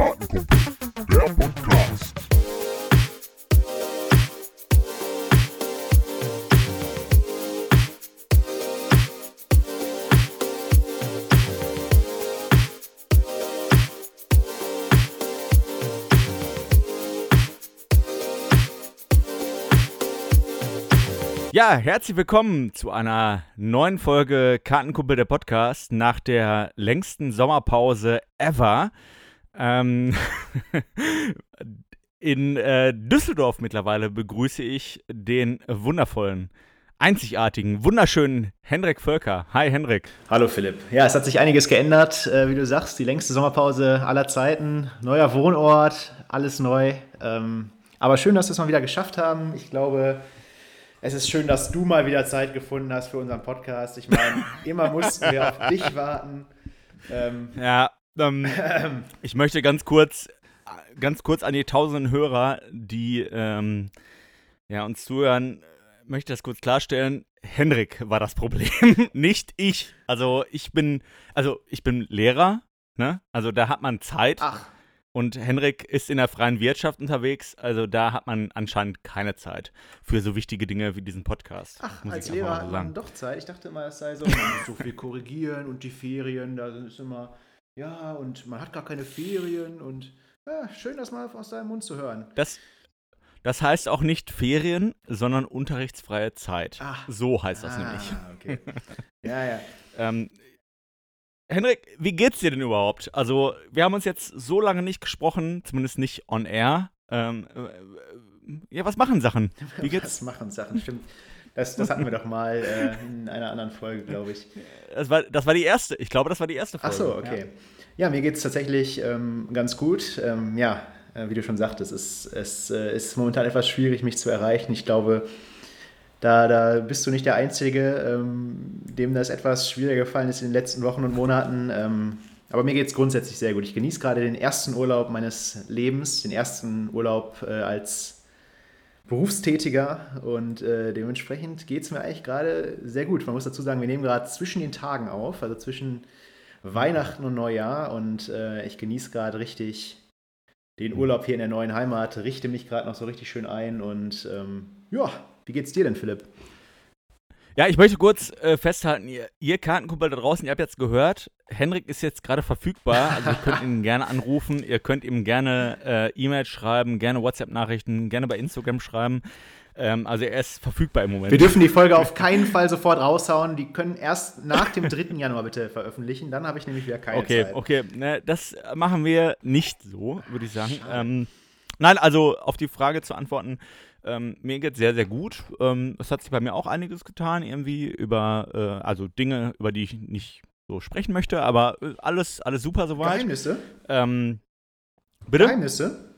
Kartenkumpel, der Podcast. Ja, herzlich willkommen zu einer neuen Folge Kartenkumpel der Podcast nach der längsten Sommerpause ever. Ähm, in äh, Düsseldorf mittlerweile begrüße ich den wundervollen, einzigartigen, wunderschönen Hendrik Völker. Hi Hendrik. Hallo Philipp. Ja, es hat sich einiges geändert, äh, wie du sagst. Die längste Sommerpause aller Zeiten, neuer Wohnort, alles neu. Ähm, aber schön, dass wir es mal wieder geschafft haben. Ich glaube, es ist schön, dass du mal wieder Zeit gefunden hast für unseren Podcast. Ich meine, immer mussten wir auf dich warten. Ähm, ja, ähm, ich möchte ganz kurz, ganz kurz an die tausenden Hörer, die ähm, ja, uns zuhören, möchte das kurz klarstellen. Henrik war das Problem, nicht ich. Also ich bin, also ich bin Lehrer, ne? Also da hat man Zeit. Ach. Und Henrik ist in der freien Wirtschaft unterwegs, also da hat man anscheinend keine Zeit für so wichtige Dinge wie diesen Podcast. Ach, als Lehrer hat man doch Zeit. Ich dachte immer, es sei so, man muss so viel korrigieren und die Ferien, da ist immer, ja, und man hat gar keine Ferien und ja, schön, das mal aus deinem Mund zu hören. Das, das heißt auch nicht Ferien, sondern unterrichtsfreie Zeit. Ach. So heißt das ah, nämlich. Okay. Ja, ja. ähm, Henrik, wie geht's dir denn überhaupt? Also, wir haben uns jetzt so lange nicht gesprochen, zumindest nicht on air. Ähm, äh, ja, was machen Sachen? Wie geht's? Was machen Sachen, stimmt. Das, das hatten wir doch mal äh, in einer anderen Folge, glaube ich. Das war, das war die erste. Ich glaube, das war die erste Folge. Ach so, okay. Ja, ja mir geht es tatsächlich ähm, ganz gut. Ähm, ja, äh, wie du schon sagtest, es, es äh, ist momentan etwas schwierig, mich zu erreichen. Ich glaube, da, da bist du nicht der Einzige, ähm, dem das etwas schwieriger gefallen ist in den letzten Wochen und Monaten. Ähm, aber mir geht es grundsätzlich sehr gut. Ich genieße gerade den ersten Urlaub meines Lebens, den ersten Urlaub äh, als Berufstätiger und äh, dementsprechend geht es mir eigentlich gerade sehr gut. Man muss dazu sagen, wir nehmen gerade zwischen den Tagen auf, also zwischen Weihnachten und Neujahr und äh, ich genieße gerade richtig den Urlaub hier in der neuen Heimat, richte mich gerade noch so richtig schön ein und ähm, ja, wie geht's dir denn, Philipp? Ja, ich möchte kurz äh, festhalten, ihr, ihr Kartenkumpel da draußen, ihr habt jetzt gehört, Henrik ist jetzt gerade verfügbar, also ihr könnt ihn gerne anrufen, ihr könnt ihm gerne äh, E-Mails schreiben, gerne WhatsApp-Nachrichten, gerne bei Instagram schreiben. Ähm, also er ist verfügbar im Moment. Wir dürfen die Folge auf keinen Fall sofort raushauen. Die können erst nach dem 3. Januar bitte veröffentlichen. Dann habe ich nämlich wieder keine okay, Zeit. Okay, okay. Ne, das machen wir nicht so, würde ich sagen. Ähm, nein, also auf die Frage zu antworten, ähm, mir geht sehr, sehr gut. Ähm, es hat sich bei mir auch einiges getan, irgendwie über, äh, also Dinge, über die ich nicht so sprechen möchte, aber äh, alles, alles super soweit. Geheimnisse? Ähm, bitte? Geheimnisse?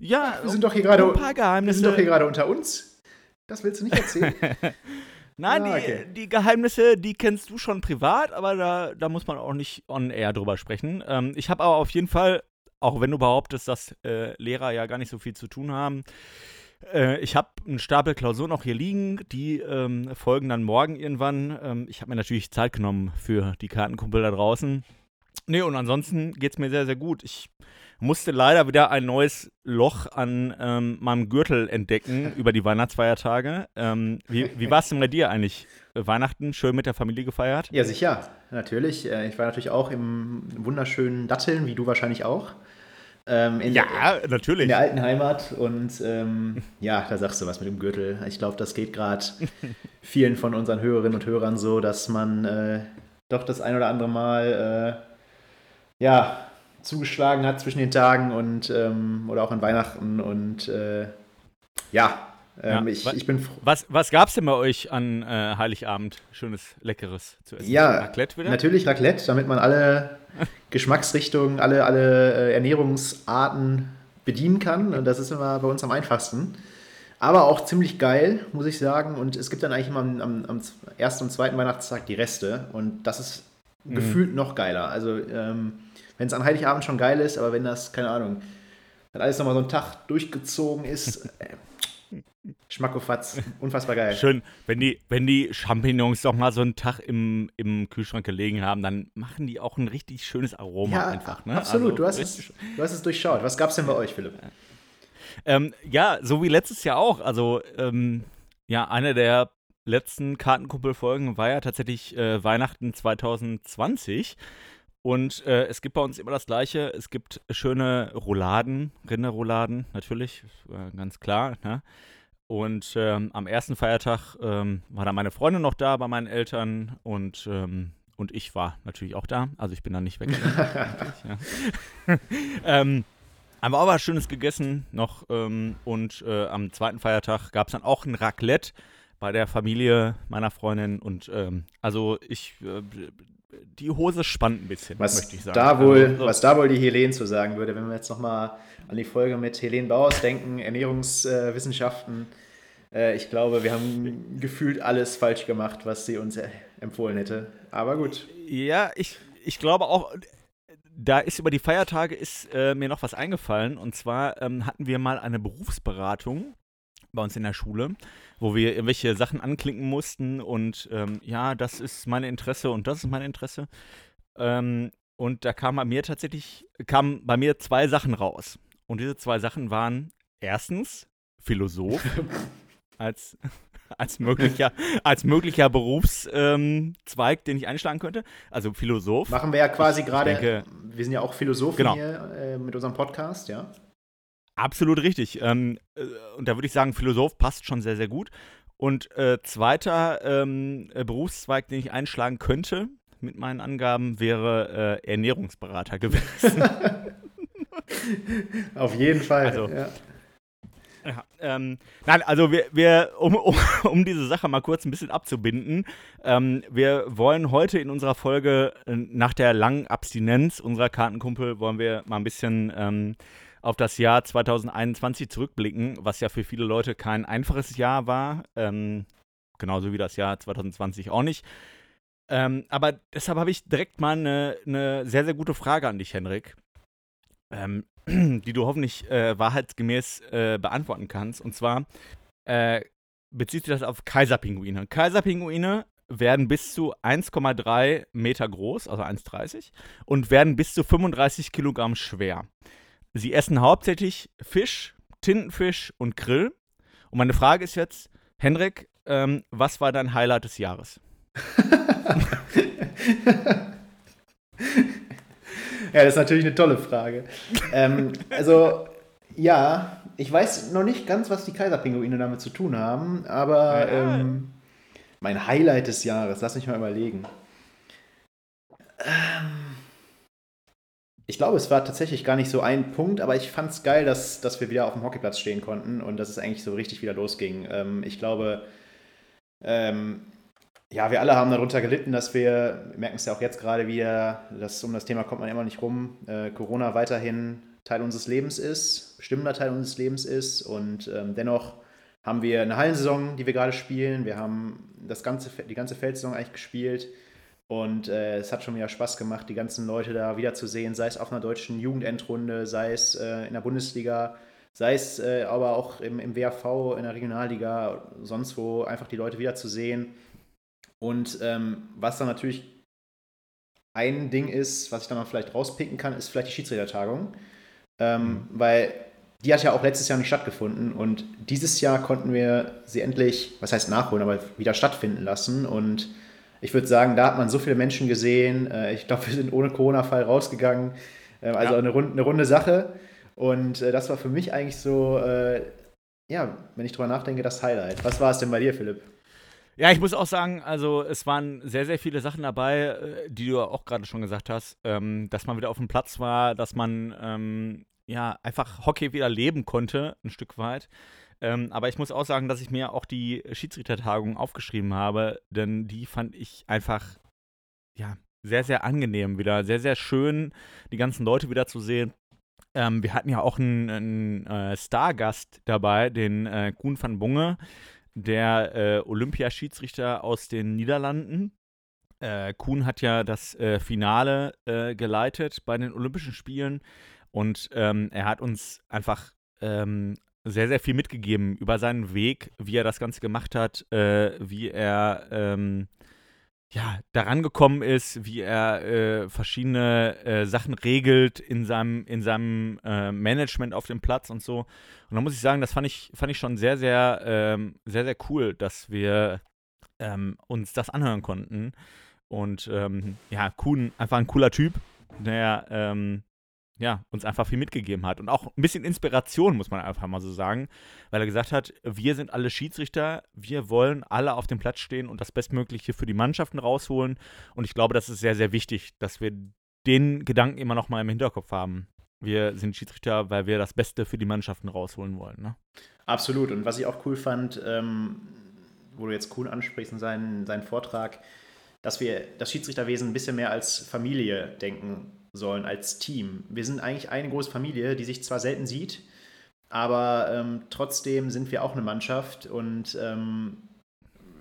Ja, wir sind doch hier gerade, ein paar Geheimnisse. Wir sind doch hier gerade unter uns. Das willst du nicht erzählen? Nein, ah, okay. die, die, Geheimnisse, die kennst du schon privat, aber da, da muss man auch nicht on air drüber sprechen. Ähm, ich habe aber auf jeden Fall, auch wenn du behauptest, dass äh, Lehrer ja gar nicht so viel zu tun haben, äh, ich habe einen Stapel Klausuren noch hier liegen, die ähm, folgen dann morgen irgendwann. Ähm, ich habe mir natürlich Zeit genommen für die Kartenkumpel da draußen. Nee, und ansonsten geht es mir sehr, sehr gut. Ich musste leider wieder ein neues Loch an ähm, meinem Gürtel entdecken über die Weihnachtsfeiertage. Ähm, wie wie war es denn bei dir eigentlich? Weihnachten schön mit der Familie gefeiert? Ja, sicher, natürlich. Äh, ich war natürlich auch im wunderschönen Datteln, wie du wahrscheinlich auch. Ähm, ja, der, natürlich. In der alten Heimat. Und ähm, ja, da sagst du was mit dem Gürtel. Ich glaube, das geht gerade vielen von unseren Hörerinnen und Hörern so, dass man äh, doch das ein oder andere Mal äh, ja, zugeschlagen hat zwischen den Tagen und ähm, oder auch an Weihnachten. Und äh, ja, ähm, ja, ich, ich, bin was, was gab es denn bei euch an äh, Heiligabend? Schönes, Leckeres zu essen? Ja, Raclette wieder? natürlich Raclette, damit man alle Geschmacksrichtungen, alle, alle äh, Ernährungsarten bedienen kann. Und das ist immer bei uns am einfachsten. Aber auch ziemlich geil, muss ich sagen. Und es gibt dann eigentlich immer am, am, am ersten und zweiten Weihnachtstag die Reste. Und das ist mhm. gefühlt noch geiler. Also, ähm, wenn es an Heiligabend schon geil ist, aber wenn das, keine Ahnung, wenn alles nochmal so ein Tag durchgezogen ist, äh, Schmackofatz, unfassbar geil. Schön, wenn die, wenn die Champignons doch mal so einen Tag im, im Kühlschrank gelegen haben, dann machen die auch ein richtig schönes Aroma ja, einfach. Ne? Absolut, also, du, hast es, du hast es durchschaut. Was gab es denn bei euch, Philipp? Ähm, ja, so wie letztes Jahr auch. Also, ähm, ja, eine der letzten Kartenkumpelfolgen war ja tatsächlich äh, Weihnachten 2020. Und äh, es gibt bei uns immer das Gleiche. Es gibt schöne Rouladen, Rinderrouladen, natürlich, äh, ganz klar. Ne? Und ähm, am ersten Feiertag ähm, war dann meine Freundin noch da bei meinen Eltern und, ähm, und ich war natürlich auch da. Also ich bin dann nicht weg. ähm, haben wir auch was Schönes gegessen noch ähm, und äh, am zweiten Feiertag gab es dann auch ein Raclette bei der Familie meiner Freundin und ähm, also ich äh, die Hose spannt ein bisschen, was möchte ich sagen. Da wohl, also, was da wohl die Helene zu sagen würde, wenn wir jetzt nochmal an die Folge mit Helene Bauers denken, Ernährungswissenschaften. Äh, ich glaube, wir haben gefühlt alles falsch gemacht, was sie uns empfohlen hätte. Aber gut. Ja, ich, ich glaube auch, da ist über die Feiertage ist äh, mir noch was eingefallen. Und zwar ähm, hatten wir mal eine Berufsberatung bei uns in der Schule, wo wir irgendwelche Sachen anklicken mussten und ähm, ja, das ist mein Interesse und das ist mein Interesse. Ähm, und da kam bei mir tatsächlich, kamen bei mir zwei Sachen raus. Und diese zwei Sachen waren erstens Philosoph als, als möglicher, als möglicher Berufszweig, ähm, den ich einschlagen könnte. Also Philosoph. Machen wir ja quasi gerade, wir sind ja auch Philosophen genau. hier äh, mit unserem Podcast, ja. Absolut richtig. Ähm, äh, und da würde ich sagen, Philosoph passt schon sehr, sehr gut. Und äh, zweiter ähm, äh, Berufszweig, den ich einschlagen könnte mit meinen Angaben, wäre äh, Ernährungsberater gewesen. Auf jeden Fall. Also, ja. Ja, ähm, nein, also wir, wir um, um, um, diese Sache mal kurz ein bisschen abzubinden, ähm, wir wollen heute in unserer Folge äh, nach der langen Abstinenz unserer Kartenkumpel, wollen wir mal ein bisschen ähm, auf das Jahr 2021 zurückblicken, was ja für viele Leute kein einfaches Jahr war, ähm, genauso wie das Jahr 2020 auch nicht. Ähm, aber deshalb habe ich direkt mal eine, eine, sehr, sehr gute Frage an dich, Henrik, ähm, die du hoffentlich äh, wahrheitsgemäß äh, beantworten kannst. Und zwar äh, bezieht sich das auf Kaiserpinguine. Kaiserpinguine werden bis zu 1,3 Meter groß, also 1,30 und werden bis zu 35 Kilogramm schwer. Sie essen hauptsächlich Fisch, Tintenfisch und Grill. Und meine Frage ist jetzt, Henrik, ähm, was war dein Highlight des Jahres? ja, das ist natürlich eine tolle Frage. ähm, also, ja, ich weiß noch nicht ganz, was die Kaiserpinguine damit zu tun haben, aber ja. ähm, mein Highlight des Jahres, lass mich mal überlegen. Ähm, ich glaube, es war tatsächlich gar nicht so ein Punkt, aber ich fand es geil, dass, dass wir wieder auf dem Hockeyplatz stehen konnten und dass es eigentlich so richtig wieder losging. Ähm, ich glaube, ähm, ja, wir alle haben darunter gelitten, dass wir, wir merken es ja auch jetzt gerade wieder, dass um das Thema kommt man immer nicht rum, äh, Corona weiterhin Teil unseres Lebens ist, bestimmender Teil unseres Lebens ist und ähm, dennoch haben wir eine Hallensaison, die wir gerade spielen. Wir haben das ganze, die ganze Feldsaison eigentlich gespielt. Und äh, es hat schon wieder Spaß gemacht, die ganzen Leute da wiederzusehen, sei es auf einer deutschen Jugendendrunde, sei es äh, in der Bundesliga, sei es äh, aber auch im, im WAV, in der Regionalliga, sonst wo, einfach die Leute wiederzusehen. Und ähm, was dann natürlich ein Ding ist, was ich dann mal vielleicht rauspicken kann, ist vielleicht die Schiedsrichtertagung. Ähm, mhm. Weil die hat ja auch letztes Jahr nicht stattgefunden und dieses Jahr konnten wir sie endlich, was heißt nachholen, aber wieder stattfinden lassen. Und ich würde sagen, da hat man so viele Menschen gesehen. Äh, ich glaube, wir sind ohne Corona-Fall rausgegangen. Ähm, also ja. eine, runde, eine, runde Sache. Und äh, das war für mich eigentlich so, äh, ja, wenn ich drüber nachdenke, das Highlight. Was war es denn bei dir, Philipp? Ja, ich muss auch sagen, also es waren sehr, sehr viele Sachen dabei, die du auch gerade schon gesagt hast, ähm, dass man wieder auf dem Platz war, dass man ähm, ja einfach Hockey wieder leben konnte, ein Stück weit. Ähm, aber ich muss auch sagen, dass ich mir auch die Schiedsrichtertagung aufgeschrieben habe, denn die fand ich einfach, ja, sehr, sehr angenehm wieder. Sehr, sehr schön, die ganzen Leute wieder zu sehen. Ähm, wir hatten ja auch einen, einen äh, Stargast dabei, den äh, Kuhn van Bunge, der äh, Olympiaschiedsrichter aus den Niederlanden. Äh, Kuhn hat ja das äh, Finale äh, geleitet bei den Olympischen Spielen und ähm, er hat uns einfach ähm, sehr, sehr viel mitgegeben über seinen Weg, wie er das Ganze gemacht hat, äh, wie er ähm, ja, daran gekommen ist, wie er äh, verschiedene äh, Sachen regelt in seinem, in seinem äh, Management auf dem Platz und so. Und da muss ich sagen, das fand ich, fand ich schon sehr, sehr, ähm, sehr, sehr cool, dass wir ähm, uns das anhören konnten. Und ähm, ja, Kuhn, einfach ein cooler Typ, der ähm, ja, uns einfach viel mitgegeben hat. Und auch ein bisschen Inspiration, muss man einfach mal so sagen, weil er gesagt hat, wir sind alle Schiedsrichter, wir wollen alle auf dem Platz stehen und das Bestmögliche für die Mannschaften rausholen. Und ich glaube, das ist sehr, sehr wichtig, dass wir den Gedanken immer noch mal im Hinterkopf haben. Wir sind Schiedsrichter, weil wir das Beste für die Mannschaften rausholen wollen. Ne? Absolut. Und was ich auch cool fand, ähm, wo du jetzt Kuhn ansprichst in seinen, seinen Vortrag, dass wir das Schiedsrichterwesen ein bisschen mehr als Familie denken sollen als Team. Wir sind eigentlich eine große Familie, die sich zwar selten sieht, aber ähm, trotzdem sind wir auch eine Mannschaft und ähm,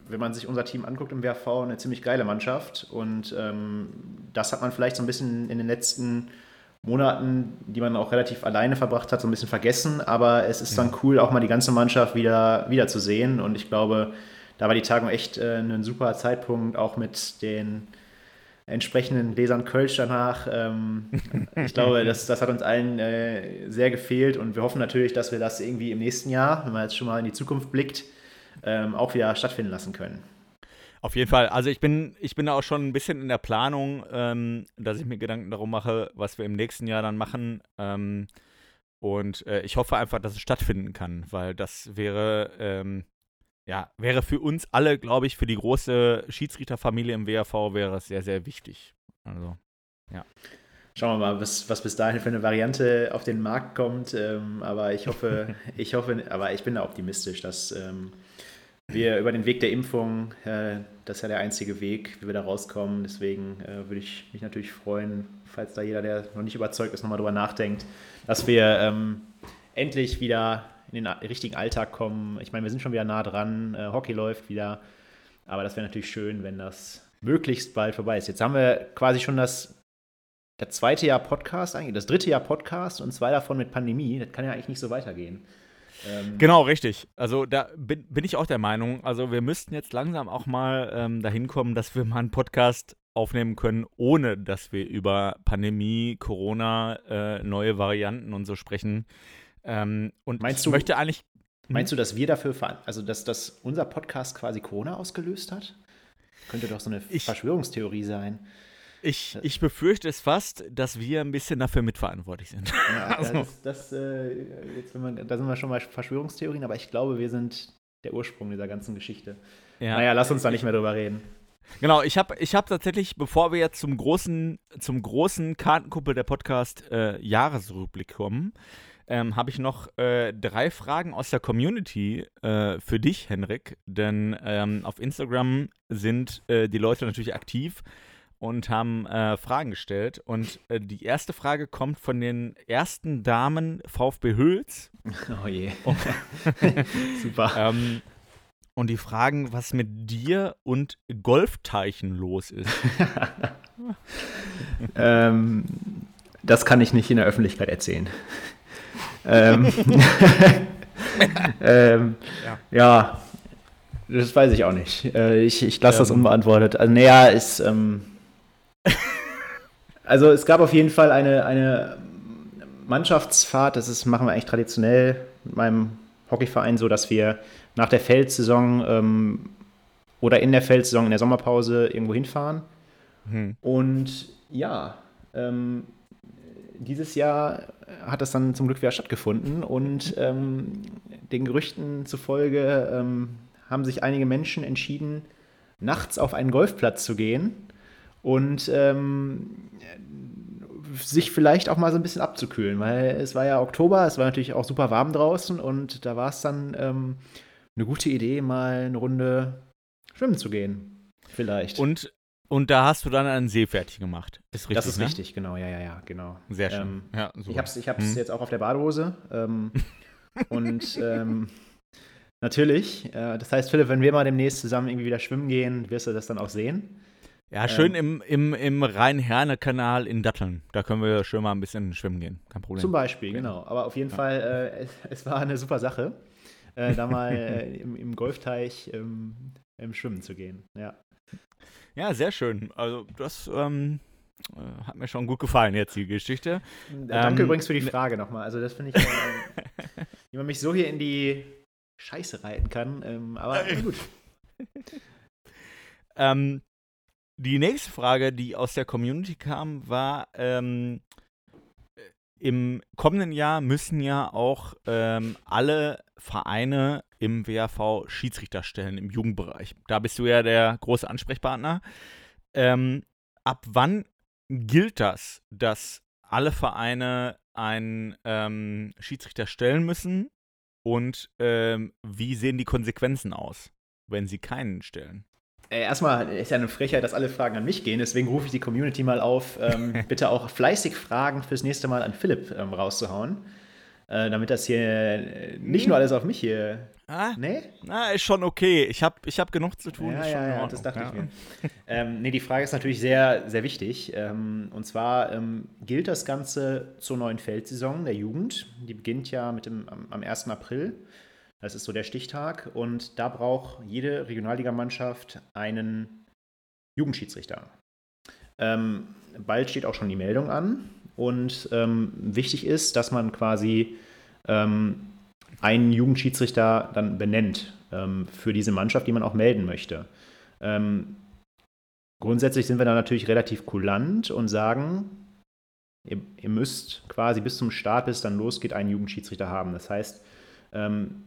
wenn man sich unser Team anguckt im WRV, eine ziemlich geile Mannschaft und ähm, das hat man vielleicht so ein bisschen in den letzten Monaten, die man auch relativ alleine verbracht hat, so ein bisschen vergessen, aber es ist dann cool, auch mal die ganze Mannschaft wieder, wieder zu sehen und ich glaube, da war die Tagung echt äh, ein super Zeitpunkt, auch mit den entsprechenden Lesern Kölsch danach. Ähm, ich glaube, das, das hat uns allen äh, sehr gefehlt und wir hoffen natürlich, dass wir das irgendwie im nächsten Jahr, wenn man jetzt schon mal in die Zukunft blickt, ähm, auch wieder stattfinden lassen können. Auf jeden Fall. Also ich bin, ich bin auch schon ein bisschen in der Planung, ähm, dass ich mir Gedanken darum mache, was wir im nächsten Jahr dann machen. Ähm, und äh, ich hoffe einfach, dass es stattfinden kann, weil das wäre ja, wäre für uns alle, glaube ich, für die große Schiedsrichterfamilie im WRV wäre es sehr, sehr wichtig. Also, ja. Schauen wir mal, was, was bis dahin für eine Variante auf den Markt kommt. Ähm, aber ich hoffe, ich hoffe, aber ich bin da optimistisch, dass ähm, wir über den Weg der Impfung, äh, das ist ja der einzige Weg, wie wir da rauskommen. Deswegen äh, würde ich mich natürlich freuen, falls da jeder, der noch nicht überzeugt ist, nochmal drüber nachdenkt, dass wir ähm, endlich wieder in den richtigen Alltag kommen. Ich meine, wir sind schon wieder nah dran, äh, Hockey läuft wieder, aber das wäre natürlich schön, wenn das möglichst bald vorbei ist. Jetzt haben wir quasi schon das, das zweite Jahr Podcast, eigentlich das dritte Jahr Podcast und zwei davon mit Pandemie. Das kann ja eigentlich nicht so weitergehen. Ähm genau, richtig. Also da bin, bin, ich auch der Meinung, also wir müssten jetzt langsam auch mal ähm, dahin kommen, dass wir mal einen Podcast aufnehmen können, ohne dass wir über Pandemie, Corona, äh, neue Varianten und so sprechen. Ähm, und meinst ich du, möchte eigentlich. Hm? Meinst du, dass wir dafür, also dass, dass unser Podcast quasi Corona ausgelöst hat? Könnte doch so eine ich, Verschwörungstheorie sein. Ich, ich befürchte es fast, dass wir ein bisschen dafür mitverantwortlich sind. Ja, also. das, das äh, jetzt, wenn man, da sind wir schon mal Verschwörungstheorien, aber ich glaube, wir sind der Ursprung dieser ganzen Geschichte. Ja. Naja, lass uns da nicht mehr drüber reden. Genau, ich habe ich hab tatsächlich, bevor wir jetzt zum großen, zum großen Kartenkuppel der Podcast äh, Jahresrückblick kommen, ähm, habe ich noch äh, drei Fragen aus der Community äh, für dich, Henrik. Denn ähm, auf Instagram sind äh, die Leute natürlich aktiv und haben äh, Fragen gestellt. Und äh, die erste Frage kommt von den ersten Damen VfB Hüls. Oh je. Super. ähm, und die fragen, was mit dir und Golfteichen los ist. ähm, das kann ich nicht in der Öffentlichkeit erzählen ähm, ähm, ja. ja. das weiß ich auch nicht. Äh, ich ich lasse ähm. das unbeantwortet. Also, naja, ist. Ähm, also, es gab auf jeden Fall eine, eine Mannschaftsfahrt. Das ist, machen wir eigentlich traditionell mit meinem Hockeyverein so, dass wir nach der Feldsaison ähm, oder in der Feldsaison, in der Sommerpause irgendwo hinfahren. Hm. Und ja, ähm, dieses Jahr hat das dann zum Glück wieder stattgefunden und ähm, den Gerüchten zufolge ähm, haben sich einige Menschen entschieden, nachts auf einen Golfplatz zu gehen und ähm, sich vielleicht auch mal so ein bisschen abzukühlen, weil es war ja Oktober, es war natürlich auch super warm draußen und da war es dann ähm, eine gute Idee, mal eine Runde schwimmen zu gehen. Vielleicht. Und und da hast du dann einen See fertig gemacht. Ist richtig, das ist ne? richtig, genau, ja, ja, ja, genau. Sehr schön. Ähm, ja, ich habe es ich hm. jetzt auch auf der Badehose. Ähm, und ähm, natürlich, äh, das heißt, Philipp, wenn wir mal demnächst zusammen irgendwie wieder schwimmen gehen, wirst du das dann auch sehen. Ja, schön ähm, im, im, im Rhein-Herne-Kanal in Datteln. Da können wir schön mal ein bisschen schwimmen gehen. Kein Problem. Zum Beispiel, genau. Aber auf jeden ja. Fall, äh, es, es, war eine super Sache, äh, da mal äh, im, im, Golfteich ähm, im Schwimmen zu gehen. Ja. Ja, sehr schön. Also, das ähm, äh, hat mir schon gut gefallen jetzt, die Geschichte. Danke ähm, übrigens für die ne Frage nochmal. Also, das finde ich, äh, wie man mich so hier in die Scheiße reiten kann. Ähm, aber gut. ähm, die nächste Frage, die aus der Community kam, war, ähm, im kommenden Jahr müssen ja auch ähm, alle Vereine im WAV Schiedsrichter stellen im Jugendbereich. Da bist du ja der große Ansprechpartner. Ähm, ab wann gilt das, dass alle Vereine einen ähm, Schiedsrichter stellen müssen? Und ähm, wie sehen die Konsequenzen aus, wenn sie keinen stellen? Äh, erstmal ist ja eine Frechheit, dass alle Fragen an mich gehen, deswegen rufe ich die Community mal auf, ähm, bitte auch fleißig Fragen fürs nächste Mal an Philipp ähm, rauszuhauen. Äh, damit das hier äh, nicht nur alles auf mich hier. Ah, nee? Na, ist schon okay. Ich habe ich hab genug zu tun. Ja, ja, ja das dachte ja. ich mir. ähm, nee, die Frage ist natürlich sehr, sehr wichtig. Ähm, und zwar ähm, gilt das Ganze zur neuen Feldsaison der Jugend. Die beginnt ja mit dem, am, am 1. April. Das ist so der Stichtag. Und da braucht jede Regionalligamannschaft einen Jugendschiedsrichter. Ähm, bald steht auch schon die Meldung an. Und ähm, wichtig ist, dass man quasi ähm, einen Jugendschiedsrichter dann benennt ähm, für diese Mannschaft, die man auch melden möchte. Ähm, grundsätzlich sind wir da natürlich relativ kulant und sagen, ihr, ihr, müsst quasi bis zum Start, bis es dann losgeht, einen Jugendschiedsrichter haben. Das heißt, ähm,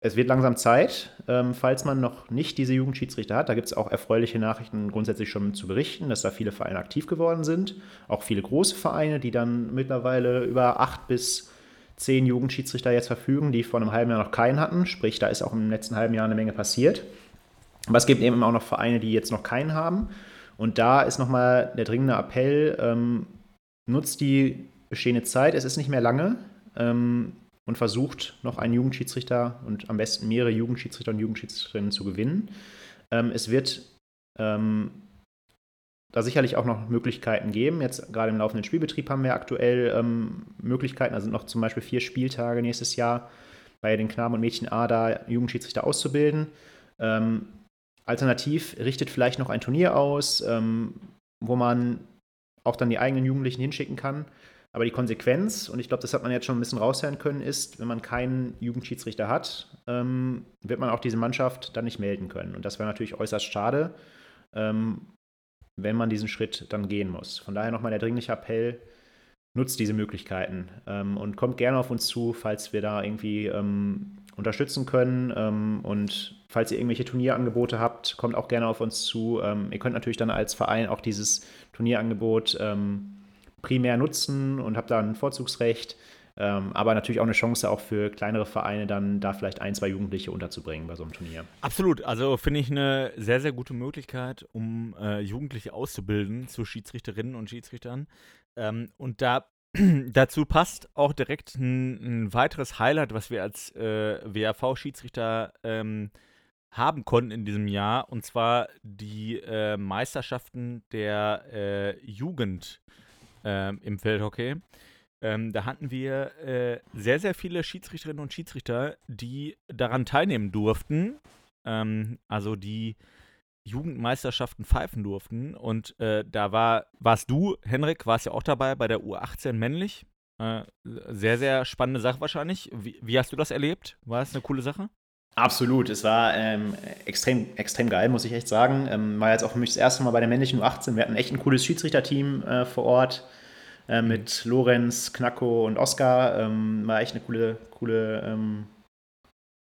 es wird langsam Zeit, ähm, falls man noch nicht diese Jugendschiedsrichter hat. Da gibt es auch erfreuliche Nachrichten grundsätzlich schon zu berichten, dass da viele Vereine aktiv geworden sind. Auch viele große Vereine, die dann mittlerweile über acht bis zehn Jugendschiedsrichter jetzt verfügen, die vor einem halben Jahr noch keinen hatten. Sprich, da ist auch im letzten halben Jahr eine Menge passiert. Aber es gibt eben auch noch Vereine, die jetzt noch keinen haben. Und da ist nochmal der dringende Appell, ähm, nutzt die bestehende Zeit. Es ist nicht mehr lange. Ähm, und versucht, noch einen Jugendschiedsrichter und am besten mehrere Jugendschiedsrichter und Jugendschiedsrichterinnen zu gewinnen. Ähm, es wird ähm, da sicherlich auch noch Möglichkeiten geben. Jetzt gerade im laufenden Spielbetrieb haben wir aktuell ähm, Möglichkeiten, also sind noch zum Beispiel vier Spieltage nächstes Jahr bei den Knaben und Mädchen A da Jugendschiedsrichter auszubilden. Ähm, alternativ richtet vielleicht noch ein Turnier aus, ähm, wo man auch dann die eigenen Jugendlichen hinschicken kann. Aber die Konsequenz, und ich glaube, das hat man jetzt schon ein bisschen raushören können, ist, wenn man keinen Jugendschiedsrichter hat, ähm, wird man auch diese Mannschaft dann nicht melden können. Und das wäre natürlich äußerst schade, ähm, wenn man diesen Schritt dann gehen muss. Von daher nochmal der dringliche Appell, nutzt diese Möglichkeiten ähm, und kommt gerne auf uns zu, falls wir da irgendwie ähm, unterstützen können. Ähm, und falls ihr irgendwelche Turnierangebote habt, kommt auch gerne auf uns zu. Ähm, ihr könnt natürlich dann als Verein auch dieses Turnierangebot primär nutzen und habe da ein Vorzugsrecht. Ähm, aber natürlich auch eine Chance auch für kleinere Vereine dann da vielleicht ein, zwei Jugendliche unterzubringen bei so einem Turnier. Absolut, also finde ich eine sehr, sehr gute Möglichkeit, um äh, Jugendliche auszubilden zu Schiedsrichterinnen und Schiedsrichtern. Ähm, und da dazu passt auch direkt ein, ein, weiteres Highlight, was wir als äh, WAV-Schiedsrichter ähm, haben konnten in diesem Jahr, und zwar die äh, Meisterschaften der äh, Jugend ähm, im Feldhockey. Ähm, da hatten wir äh, sehr, sehr viele Schiedsrichterinnen und Schiedsrichter, die daran teilnehmen durften. Ähm, also die Jugendmeisterschaften pfeifen durften. Und äh, da war, warst du, Henrik, warst ja auch dabei bei der U18 männlich. Äh, sehr, sehr spannende Sache wahrscheinlich. Wie, wie, hast du das erlebt? War es eine coole Sache? Absolut, es war ähm, extrem, extrem geil, muss ich echt sagen. Ähm, war jetzt auch für mich das erste Mal bei der männlichen U18. Wir hatten echt ein cooles Schiedsrichterteam äh, vor Ort äh, mit Lorenz, Knacko und Oskar. Ähm, war echt eine coole, coole ähm,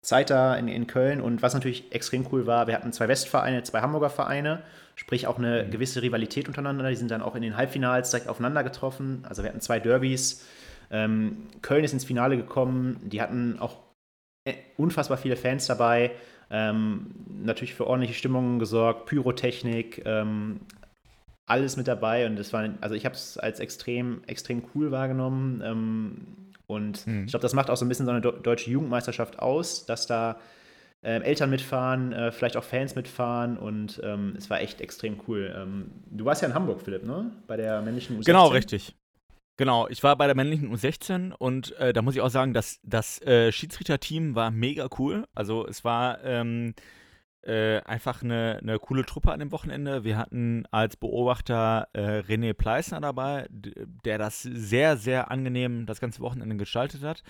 Zeit da in, in Köln. Und was natürlich extrem cool war, wir hatten zwei Westvereine, zwei Hamburger Vereine, sprich auch eine mhm. gewisse Rivalität untereinander. Die sind dann auch in den Halbfinals direkt aufeinander getroffen. Also wir hatten zwei Derbys. Ähm, Köln ist ins Finale gekommen. Die hatten auch unfassbar viele Fans dabei. Ähm, natürlich für ordentliche Stimmungen gesorgt, Pyrotechnik, ähm, alles mit dabei und das war, also ich habe es als extrem, extrem cool wahrgenommen ähm, und hm. ich glaube, das macht auch so ein bisschen so eine deutsche Jugendmeisterschaft aus, dass da äh, Eltern mitfahren, äh, vielleicht auch Fans mitfahren und ähm, es war echt extrem cool. Ähm, du warst ja in Hamburg, Philipp, ne? Bei der männlichen U16. Genau, richtig. Genau, ich war bei der männlichen U16 und äh, da muss ich auch sagen, dass das äh, Schiedsrichterteam war mega cool. Also es war ähm, äh, einfach eine, eine coole Truppe an dem Wochenende. Wir hatten als Beobachter äh, René Pleisner dabei, der das sehr, sehr angenehm das ganze Wochenende gestaltet hat.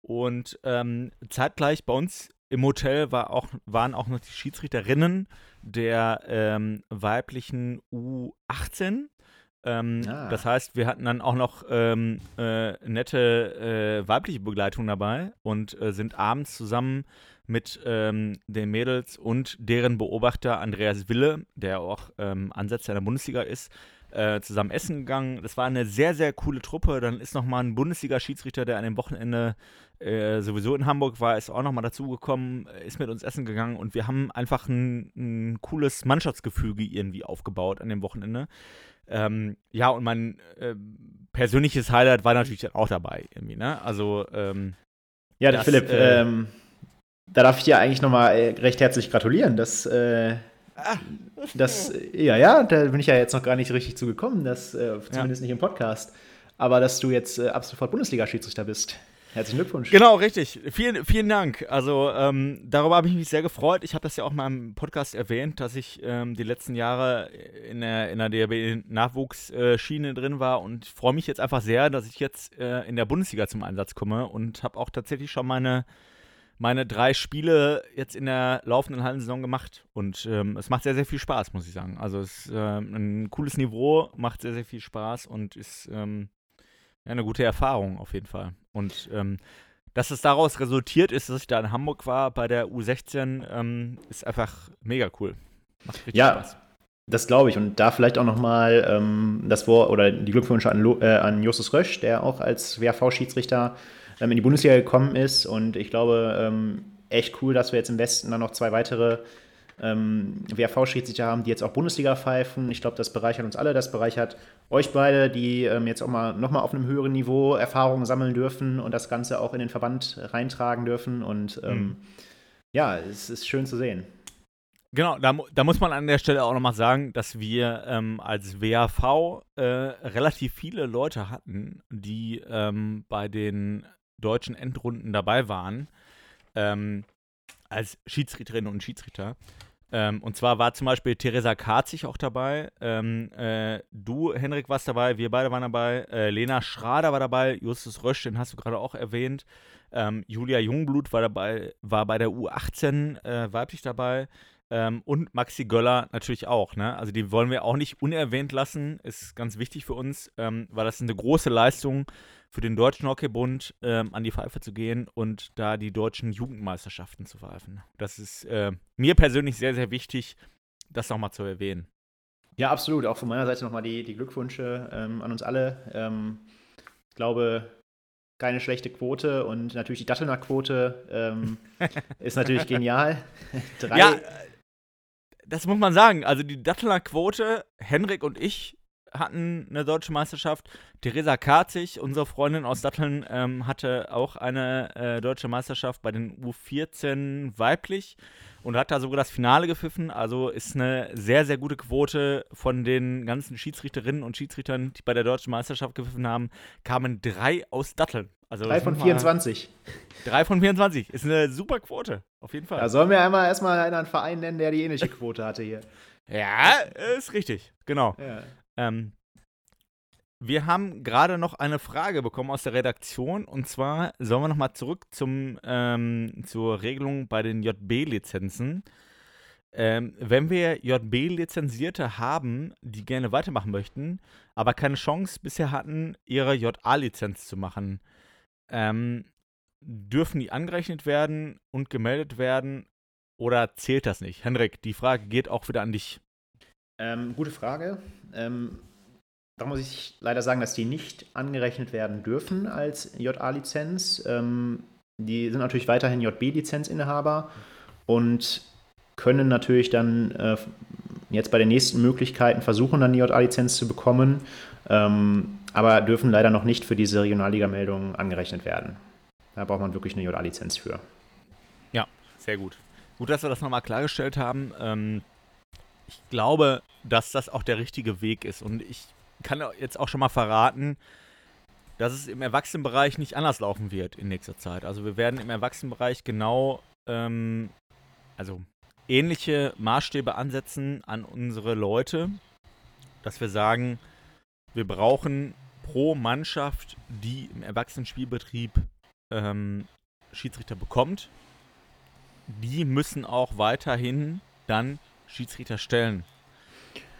Und ähm, zeitgleich bei uns im Hotel war auch, waren auch noch die Schiedsrichterinnen der ähm, weiblichen U18. Ähm, ah. Das heißt, wir hatten dann auch noch ähm, äh, nette äh, weibliche Begleitung dabei und äh, sind abends zusammen mit ähm, den Mädels und deren Beobachter Andreas Wille, der auch ähm, Ansetzer in der Bundesliga ist, äh, zusammen essen gegangen. Das war eine sehr, sehr coole Truppe. Dann ist nochmal ein Bundesliga-Schiedsrichter, der an dem Wochenende äh, sowieso in Hamburg war, ist auch nochmal dazugekommen, ist mit uns essen gegangen und wir haben einfach ein, ein cooles Mannschaftsgefüge irgendwie aufgebaut an dem Wochenende. Ähm, ja, und mein äh, persönliches Highlight war natürlich dann auch dabei, irgendwie, ne? Also, ähm, Ja, das, Philipp, äh, ähm, da darf ich dir eigentlich nochmal äh, recht herzlich gratulieren, dass äh, Ah. Das, ja, ja, da bin ich ja jetzt noch gar nicht richtig zugekommen, dass, äh, zumindest ja. nicht im Podcast, aber dass du jetzt äh, ab sofort Bundesliga-Schiedsrichter bist. Herzlichen Glückwunsch. Genau, richtig. Vielen, vielen Dank. Also ähm, darüber habe ich mich sehr gefreut. Ich habe das ja auch mal im Podcast erwähnt, dass ich ähm, die letzten Jahre in der, in der DRB-Nachwuchsschiene drin war und freue mich jetzt einfach sehr, dass ich jetzt äh, in der Bundesliga zum Einsatz komme und habe auch tatsächlich schon meine meine drei Spiele jetzt in der laufenden Hallensaison gemacht und ähm, es macht sehr, sehr viel Spaß, muss ich sagen. Also es ist äh, ein cooles Niveau, macht sehr, sehr viel Spaß und ist ähm, ja, eine gute Erfahrung auf jeden Fall. Und ähm, dass es daraus resultiert ist, dass ich da in Hamburg war bei der U16, ähm, ist einfach mega cool. Macht richtig ja. Spaß. Das glaube ich. Und da vielleicht auch nochmal ähm, das Wort oder die Glückwünsche an, äh, an Justus Rösch, der auch als WHV-Schiedsrichter ähm, in die Bundesliga gekommen ist. Und ich glaube, ähm, echt cool, dass wir jetzt im Westen dann noch zwei weitere ähm, WRV-Schiedsrichter haben, die jetzt auch Bundesliga pfeifen. Ich glaube, das bereichert uns alle. Das bereichert euch beide, die ähm, jetzt auch mal nochmal auf einem höheren Niveau Erfahrungen sammeln dürfen und das Ganze auch in den Verband reintragen dürfen. Und ähm, mhm. ja, es ist schön zu sehen. Genau, da, da, muss man an der Stelle auch nochmal sagen, dass wir ähm, als WAV äh, relativ viele Leute hatten, die ähm, bei den deutschen Endrunden dabei waren, ähm, als Schiedsrichterinnen und Schiedsrichter. Ähm, und zwar war zum Beispiel Theresa Karzig auch dabei. Ähm, äh, du, Henrik, warst dabei, wir beide waren dabei. Äh, Lena Schrader war dabei, Justus Rösch, den hast du gerade auch erwähnt. Ähm, Julia Jungblut war dabei, war bei der U18 äh, weiblich dabei. Ähm, und Maxi Göller natürlich auch. Ne? Also die wollen wir auch nicht unerwähnt lassen. Ist ganz wichtig für uns, ähm, weil das eine große Leistung für den Deutschen Hockeybund ähm, an die Pfeife zu gehen und da die deutschen Jugendmeisterschaften zu pfeifen. Das ist äh, mir persönlich sehr, sehr wichtig, das nochmal zu erwähnen. Ja, absolut. Auch von meiner Seite nochmal die, die Glückwünsche ähm, an uns alle. Ähm, ich glaube, keine schlechte Quote und natürlich die Dattelner Quote ähm, ist natürlich genial. Drei, ja, das muss man sagen. Also die Dattelner Quote, Henrik und ich hatten eine deutsche Meisterschaft. Theresa Karzig, unsere Freundin aus Datteln, ähm, hatte auch eine äh, deutsche Meisterschaft bei den U14 weiblich und hat da sogar das Finale gepfiffen. Also ist eine sehr, sehr gute Quote von den ganzen Schiedsrichterinnen und Schiedsrichtern, die bei der deutschen Meisterschaft gepfiffen haben, kamen drei aus Datteln. Also drei von 24. Drei von 24. Ist eine super Quote, auf jeden Fall. Da sollen wir einmal erstmal einen Verein nennen, der die ähnliche Quote hatte hier. Ja, ist richtig, genau. Ja. Ähm, wir haben gerade noch eine Frage bekommen aus der Redaktion und zwar sollen wir nochmal zurück zum, ähm, zur Regelung bei den JB-Lizenzen. Ähm, wenn wir JB-Lizenzierte haben, die gerne weitermachen möchten, aber keine Chance bisher hatten, ihre JA-Lizenz zu machen, ähm, dürfen die angerechnet werden und gemeldet werden oder zählt das nicht? Henrik, die Frage geht auch wieder an dich. Ähm, gute Frage. Ähm, da muss ich leider sagen, dass die nicht angerechnet werden dürfen als JA-Lizenz. Ähm, die sind natürlich weiterhin JB-Lizenzinhaber und können natürlich dann äh, jetzt bei den nächsten Möglichkeiten versuchen, dann die JA-Lizenz zu bekommen, ähm, aber dürfen leider noch nicht für diese Regionalliga-Meldung angerechnet werden. Da braucht man wirklich eine JA-Lizenz für. Ja, sehr gut. Gut, dass wir das nochmal klargestellt haben. Ich glaube, dass das auch der richtige Weg ist. Und ich kann jetzt auch schon mal verraten, dass es im Erwachsenenbereich nicht anders laufen wird in nächster Zeit. Also wir werden im Erwachsenenbereich genau, ähm, also ähnliche Maßstäbe ansetzen an unsere Leute, dass wir sagen, wir brauchen pro Mannschaft, die im Erwachsenenspielbetrieb ähm, Schiedsrichter bekommt, die müssen auch weiterhin dann Schiedsrichter stellen.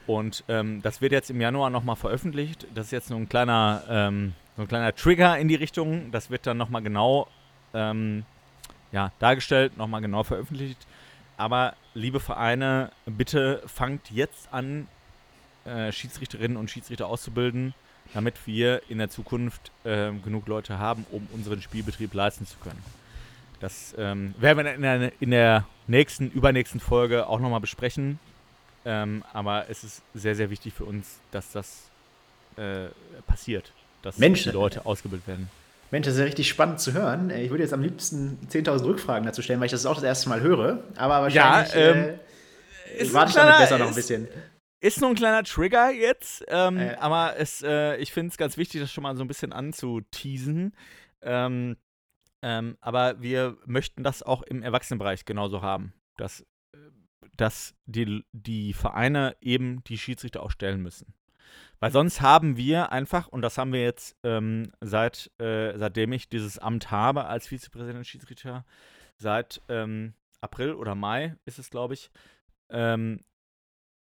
Und ähm, das wird jetzt im Januar nochmal veröffentlicht. Das ist jetzt nur ein kleiner, ähm, so ein kleiner Trigger in die Richtung. Das wird dann nochmal genau ähm, ja, dargestellt, nochmal genau veröffentlicht. Aber liebe Vereine, bitte fangt jetzt an, äh, Schiedsrichterinnen und Schiedsrichter auszubilden, damit wir in der Zukunft äh, genug Leute haben, um unseren Spielbetrieb leisten zu können. Das ähm, werden wir in der, in der, nächsten, übernächsten Folge auch nochmal besprechen. Ähm, aber es ist sehr, sehr wichtig für uns, dass das äh, passiert, dass Mensch, die Leute ausgebildet werden. Mensch, das ist ja richtig spannend zu hören. Ich würde jetzt am liebsten 10.000 Rückfragen dazu stellen, weil ich das auch das erste Mal höre. Aber wahrscheinlich ja, ähm, äh, warte ich damit besser noch ein bisschen. Ist nur ein kleiner Trigger jetzt, ähm, äh. aber es, äh, ich finde es ganz wichtig, das schon mal so ein bisschen anzuteasen. Ähm, ähm, aber wir möchten das auch im Erwachsenenbereich genauso haben, dass, äh, dass die, die Vereine eben die Schiedsrichter auch stellen müssen. Weil sonst haben wir einfach, und das haben wir jetzt ähm, seit, äh, seitdem ich dieses Amt habe als Vizepräsident Schiedsrichter, seit ähm, April oder Mai ist es, glaube ich, ähm,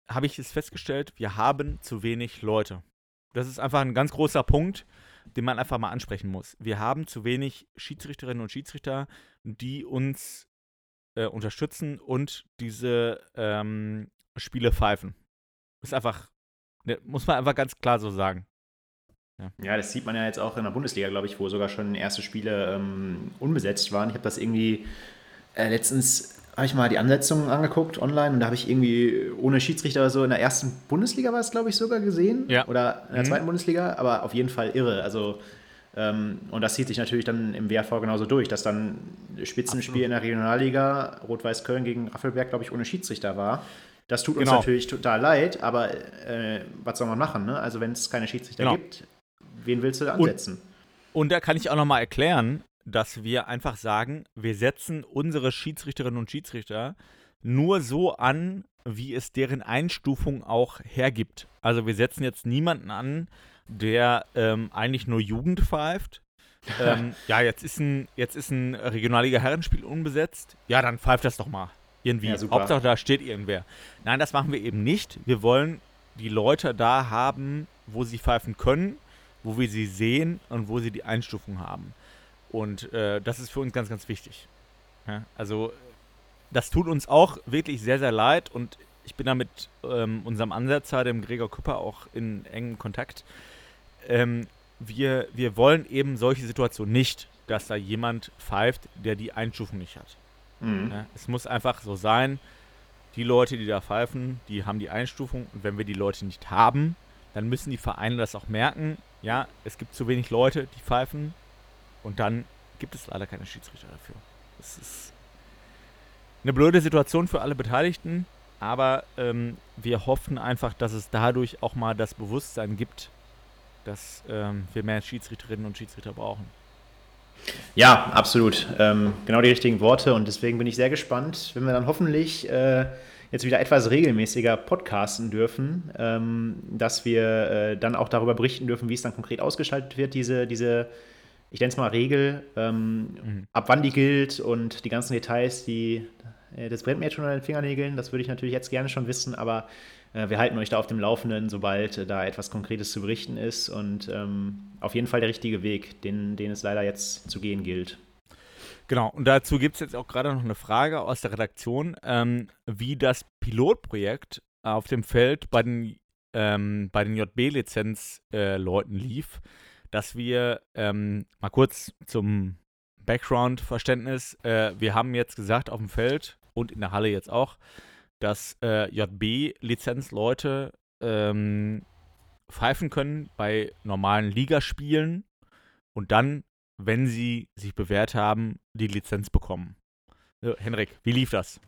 habe ich es festgestellt, wir haben zu wenig Leute. Das ist einfach ein ganz großer Punkt, den man einfach mal ansprechen muss. Wir haben zu wenig Schiedsrichterinnen und Schiedsrichter, die uns äh, unterstützen und diese ähm, Spiele pfeifen. Ist einfach, ne, muss man einfach ganz klar so sagen. Ja. ja. das sieht man ja jetzt auch in der Bundesliga, glaube ich, wo sogar schon erste Spiele ähm, unbesetzt waren. Ich habe das irgendwie äh, letztens habe ich mal die Ansetzungen angeguckt online und da habe ich irgendwie ohne Schiedsrichter oder so in der ersten Bundesliga war es, glaube ich, sogar gesehen. Ja. Oder in der mhm. zweiten Bundesliga, aber auf jeden Fall irre. Also, ähm, und das zieht sich natürlich dann im WRV genauso durch, dass dann Spitzenspiel Absolut. in der Regionalliga Rot-Weiß Köln gegen Raffelberg, glaube ich, ohne Schiedsrichter war. Das tut genau. uns natürlich total leid, aber äh, was soll man machen? Ne? Also, wenn es keine Schiedsrichter genau. gibt, wen willst du da ansetzen? Und, und da kann ich auch nochmal erklären, dass wir einfach sagen, wir setzen unsere Schiedsrichterinnen und Schiedsrichter nur so an, wie es deren Einstufung auch hergibt. Also wir setzen jetzt niemanden an, der ähm, eigentlich nur Jugend pfeift. ähm, ja, jetzt ist ein, jetzt ist ein Regionalliga-Herrenspiel unbesetzt. Ja, dann pfeift das doch mal. Irgendwie. Ja, Hauptsache, da steht irgendwer. Nein, das machen wir eben nicht. Wir wollen die Leute da haben, wo sie pfeifen können, wo wir sie sehen und wo sie die Einstufung haben. Und äh, das ist für uns ganz, ganz wichtig. Ja, also das tut uns auch wirklich sehr, sehr leid und ich bin da mit ähm, unserem Ansetzer, dem Gregor Küpper, auch in engem Kontakt. Ähm, wir, wir wollen eben solche Situationen nicht, dass da jemand pfeift, der die Einstufung nicht hat. Mhm. Ja, es muss einfach so sein, die Leute, die da pfeifen, die haben die Einstufung und wenn wir die Leute nicht haben, dann müssen die Vereine das auch merken. Ja, es gibt zu wenig Leute, die pfeifen, und dann gibt es leider keine Schiedsrichter dafür. Das ist eine blöde Situation für alle Beteiligten, aber ähm, wir hoffen einfach, dass es dadurch auch mal das Bewusstsein gibt, dass ähm, wir mehr Schiedsrichterinnen und Schiedsrichter brauchen. Ja, absolut. Ähm, genau die richtigen Worte und deswegen bin ich sehr gespannt, wenn wir dann hoffentlich äh, jetzt wieder etwas regelmäßiger podcasten dürfen, ähm, dass wir äh, dann auch darüber berichten dürfen, wie es dann konkret ausgestaltet wird, diese, diese ich nenne es mal Regel, ähm, mhm. ab wann die gilt und die ganzen Details, die, äh, das brennt mir jetzt schon an den Fingernägeln, das würde ich natürlich jetzt gerne schon wissen, aber äh, wir halten euch da auf dem Laufenden, sobald äh, da etwas Konkretes zu berichten ist und ähm, auf jeden Fall der richtige Weg, den, den es leider jetzt zu gehen gilt. Genau, und dazu gibt es jetzt auch gerade noch eine Frage aus der Redaktion, ähm, wie das Pilotprojekt auf dem Feld bei den, ähm, den JB-Lizenz-Leuten äh, lief dass wir ähm, mal kurz zum Background-Verständnis, äh, wir haben jetzt gesagt auf dem Feld und in der Halle jetzt auch, dass äh, JB-Lizenzleute ähm, pfeifen können bei normalen Ligaspielen und dann, wenn sie sich bewährt haben, die Lizenz bekommen. So, Henrik, wie lief das?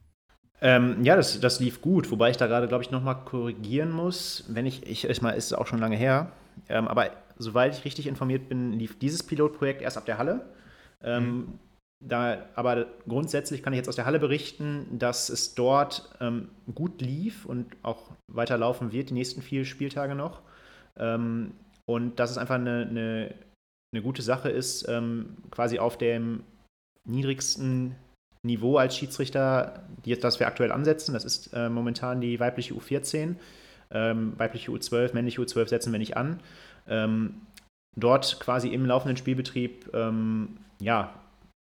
Ähm, ja, das, das lief gut, wobei ich da gerade, glaube ich, nochmal korrigieren muss. Wenn ich, ich ist mal, ist auch schon lange her, ähm, aber soweit ich richtig informiert bin, lief dieses Pilotprojekt erst ab der Halle. Ähm, mhm. da, aber grundsätzlich kann ich jetzt aus der Halle berichten, dass es dort ähm, gut lief und auch weiterlaufen wird, die nächsten vier Spieltage noch. Ähm, und dass es einfach eine, eine, eine gute Sache ist, ähm, quasi auf dem niedrigsten Niveau als Schiedsrichter, die, das wir aktuell ansetzen. Das ist äh, momentan die weibliche U14. Ähm, weibliche U12, männliche U12 setzen wir nicht an. Ähm, dort quasi im laufenden Spielbetrieb ähm, ja,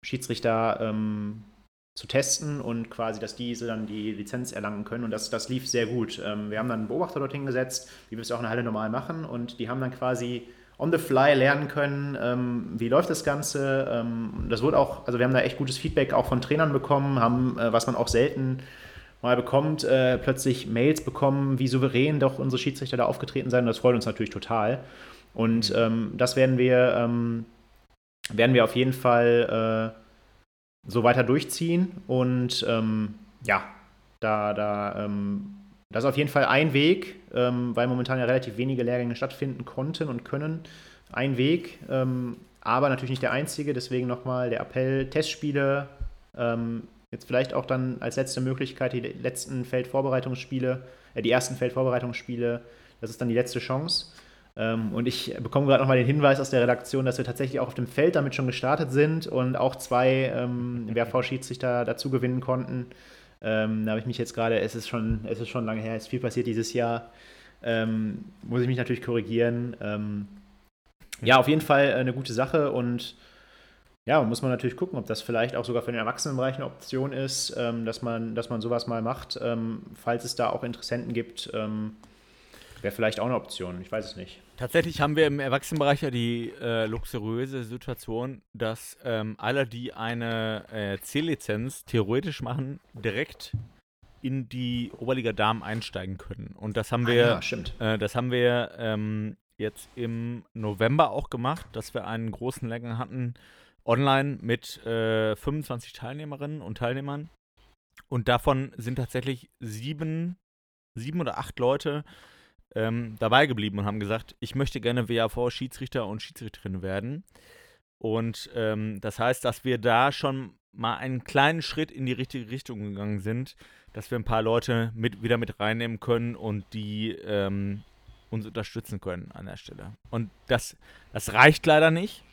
Schiedsrichter ähm, zu testen und quasi, dass diese dann die Lizenz erlangen können. Und das, das lief sehr gut. Ähm, wir haben dann einen Beobachter dorthin gesetzt, wie wir es auch in der Halle normal machen. Und die haben dann quasi on the fly lernen können, ähm, wie läuft das Ganze. Ähm, das wurde auch, also wir haben da echt gutes Feedback auch von Trainern bekommen, haben, äh, was man auch selten mal bekommt, äh, plötzlich Mails bekommen, wie souverän doch unsere Schiedsrichter da aufgetreten sind. Und das freut uns natürlich total. Und mhm. ähm, das werden wir, ähm, werden wir auf jeden Fall äh, so weiter durchziehen. Und ähm, ja, da, da ähm, das ist auf jeden Fall ein Weg, ähm, weil momentan ja relativ wenige Lehrgänge stattfinden konnten und können. Ein Weg, ähm, aber natürlich nicht der einzige. Deswegen nochmal der Appell: Testspiele, ähm, jetzt vielleicht auch dann als letzte Möglichkeit die letzten Feldvorbereitungsspiele, äh, die ersten Feldvorbereitungsspiele. Das ist dann die letzte Chance. Ähm, und ich bekomme gerade nochmal den Hinweis aus der Redaktion, dass wir tatsächlich auch auf dem Feld damit schon gestartet sind und auch zwei ähm, WRV-Schiedsrichter dazu gewinnen konnten. Ähm, da habe ich mich jetzt gerade, es ist schon, es ist schon lange her, es ist viel passiert dieses Jahr. Ähm, muss ich mich natürlich korrigieren. Ähm, ja, auf jeden Fall eine gute Sache und ja, muss man natürlich gucken, ob das vielleicht auch sogar für den Erwachsenenbereich eine Option ist, ähm, dass, man, dass man sowas mal macht, ähm, falls es da auch Interessenten gibt. Ähm, Wäre vielleicht auch eine Option, ich weiß es nicht. Tatsächlich haben wir im Erwachsenenbereich ja die äh, luxuriöse Situation, dass ähm, alle, die eine äh, C-Lizenz theoretisch machen, direkt in die Oberliga Damen einsteigen können. Und das haben ah wir, ah, ja, äh, das haben wir ähm, jetzt im November auch gemacht, dass wir einen großen Lehrgang hatten online mit 25 äh, Teilnehmerinnen und Teilnehmern. Und davon sind tatsächlich sieben, sieben oder acht Leute ähm, dabei geblieben und haben gesagt, ich möchte gerne WAV-Schiedsrichter und Schiedsrichterin werden. Und ähm, das heißt, dass wir da schon mal einen kleinen Schritt in die richtige Richtung gegangen sind, dass wir ein paar Leute mit, wieder mit reinnehmen können und die ähm, uns unterstützen können an der Stelle. Und das, das reicht leider nicht.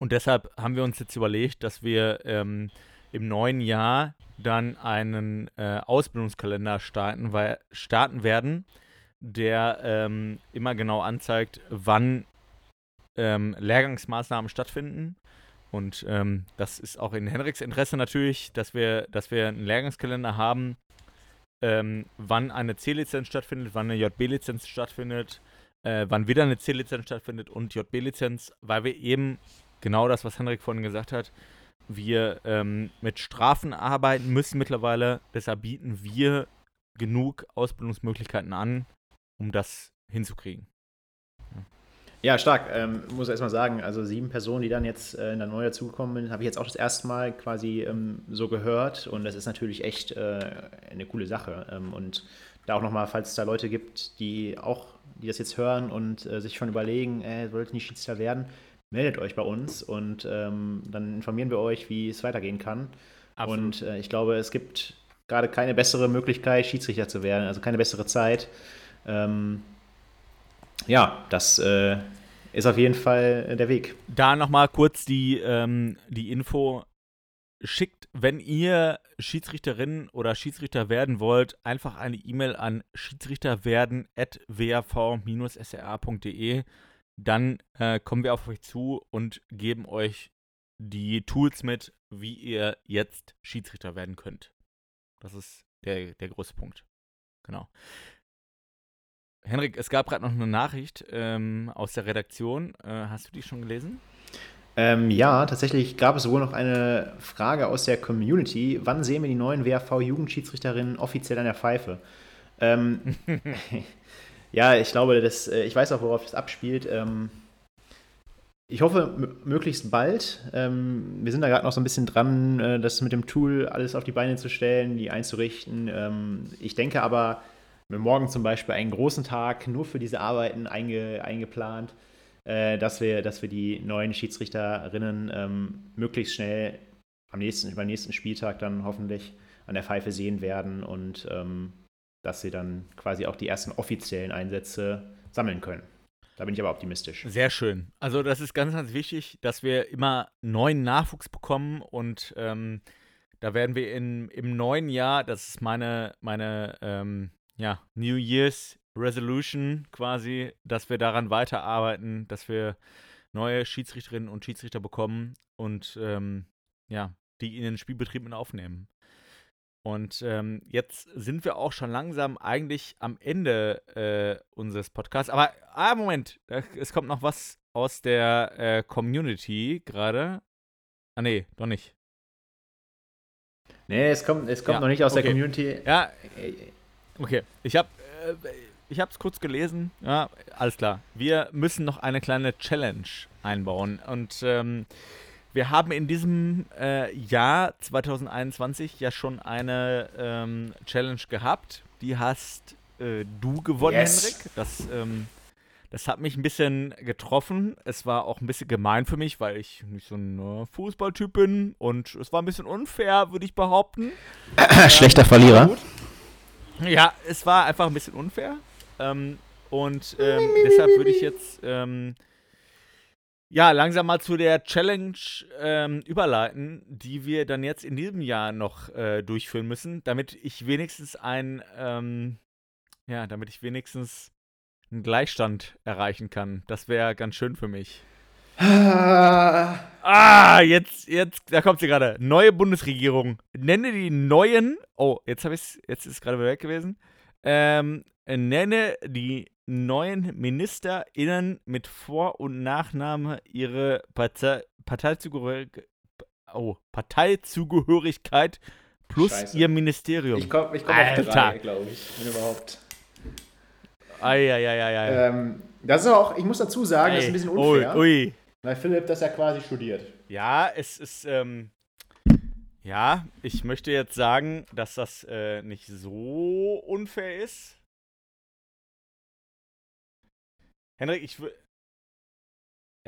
Und deshalb haben wir uns jetzt überlegt, dass wir ähm, im neuen Jahr dann einen äh, Ausbildungskalender starten, weil, starten werden, der ähm, immer genau anzeigt, wann ähm, Lehrgangsmaßnahmen stattfinden. Und ähm, das ist auch in Henriks Interesse natürlich, dass wir, dass wir einen Lehrgangskalender haben, ähm, wann eine C-Lizenz stattfindet, wann eine JB-Lizenz stattfindet, äh, wann wieder eine C-Lizenz stattfindet und JB-Lizenz, weil wir eben genau das, was Henrik vorhin gesagt hat, wir ähm, mit Strafen arbeiten müssen mittlerweile. Deshalb bieten wir genug Ausbildungsmöglichkeiten an, um das hinzukriegen. Ja, stark. Ähm, muss erstmal sagen, also sieben Personen, die dann jetzt äh, in der Neue dazugekommen sind, habe ich jetzt auch das erste Mal quasi ähm, so gehört. Und das ist natürlich echt äh, eine coole Sache. Ähm, und da auch nochmal, falls es da Leute gibt, die auch, die das jetzt hören und äh, sich schon überlegen, äh, wollt ihr nicht Schiedsrichter werden, meldet euch bei uns und ähm, dann informieren wir euch, wie es weitergehen kann. Absolut. Und äh, ich glaube, es gibt gerade keine bessere Möglichkeit, Schiedsrichter zu werden, also keine bessere Zeit. Ähm, ja, das äh, ist auf jeden Fall der Weg. Da nochmal kurz die, ähm, die Info. Schickt, wenn ihr Schiedsrichterin oder Schiedsrichter werden wollt, einfach eine E-Mail an schiedsrichterwerden.wav-sra.de. Dann äh, kommen wir auf euch zu und geben euch die Tools mit, wie ihr jetzt Schiedsrichter werden könnt. Das ist der, der große Punkt. Genau. Henrik, es gab gerade noch eine Nachricht ähm, aus der Redaktion. Äh, hast du die schon gelesen? Ähm, ja, tatsächlich gab es wohl noch eine Frage aus der Community. Wann sehen wir die neuen WRV-Jugendschiedsrichterinnen offiziell an der Pfeife? Ähm, ja, ich glaube, das, äh, ich weiß auch, worauf es abspielt. Ähm, ich hoffe, möglichst bald. Ähm, wir sind da gerade noch so ein bisschen dran, äh, das mit dem Tool alles auf die Beine zu stellen, die einzurichten. Ähm, ich denke aber, wir morgen zum Beispiel einen großen Tag nur für diese Arbeiten einge, eingeplant, äh, dass, wir, dass wir die neuen Schiedsrichterinnen möglichst schnell am nächsten, beim nächsten Spieltag dann hoffentlich an der Pfeife sehen werden und ähm, dass sie dann quasi auch die ersten offiziellen Einsätze sammeln können. Da bin ich aber optimistisch. Sehr schön. Also das ist ganz, ganz wichtig, dass wir immer neuen Nachwuchs bekommen und ähm, da werden wir in, im neuen Jahr, das ist meine, meine ähm, ja, New Year's Resolution quasi, dass wir daran weiterarbeiten, dass wir neue Schiedsrichterinnen und Schiedsrichter bekommen und ähm, ja, die in den Spielbetrieb mit aufnehmen. Und ähm, jetzt sind wir auch schon langsam eigentlich am Ende äh, unseres Podcasts. Aber, ah, Moment, es kommt noch was aus der äh, Community gerade. Ah, nee, doch nicht. Nee, es kommt, es kommt ja, noch nicht aus okay. der Community. Ja, okay. Ich habe äh, ich habe es kurz gelesen. Ja, alles klar. Wir müssen noch eine kleine Challenge einbauen. Und ähm, wir haben in diesem äh, Jahr 2021 ja schon eine ähm, Challenge gehabt. Die hast äh, du gewonnen, yes. Henrik. Das, ähm, das hat mich ein bisschen getroffen. Es war auch ein bisschen gemein für mich, weil ich nicht so ein äh, Fußballtyp bin. Und es war ein bisschen unfair, würde ich behaupten. Schlechter Verlierer. Ja, es war einfach ein bisschen unfair. Ähm, und ähm, deshalb würde ich jetzt ähm, ja, langsam mal zu der Challenge ähm, überleiten, die wir dann jetzt in diesem Jahr noch äh, durchführen müssen, damit ich wenigstens ein, ähm, ja, damit ich wenigstens einen Gleichstand erreichen kann. Das wäre ganz schön für mich. ah, jetzt, jetzt, da kommt sie gerade. Neue Bundesregierung. Nenne die neuen. Oh, jetzt habe ich jetzt ist es gerade weg gewesen. Ähm, nenne die neuen MinisterInnen mit Vor- und Nachname ihre Partei Parteizugehörigkeit, oh, Parteizugehörigkeit plus Scheiße. ihr Ministerium. Ich komme ich komm auf drei, glaube ich, wenn überhaupt. Eieieiei. Ähm, das ist auch, ich muss dazu sagen, Ei. das ist ein bisschen unfair. Ui, ui. Weil Philipp das ja quasi studiert. Ja, es ist, ähm, ja, ich möchte jetzt sagen, dass das äh, nicht so unfair ist. Henrik, ich würde.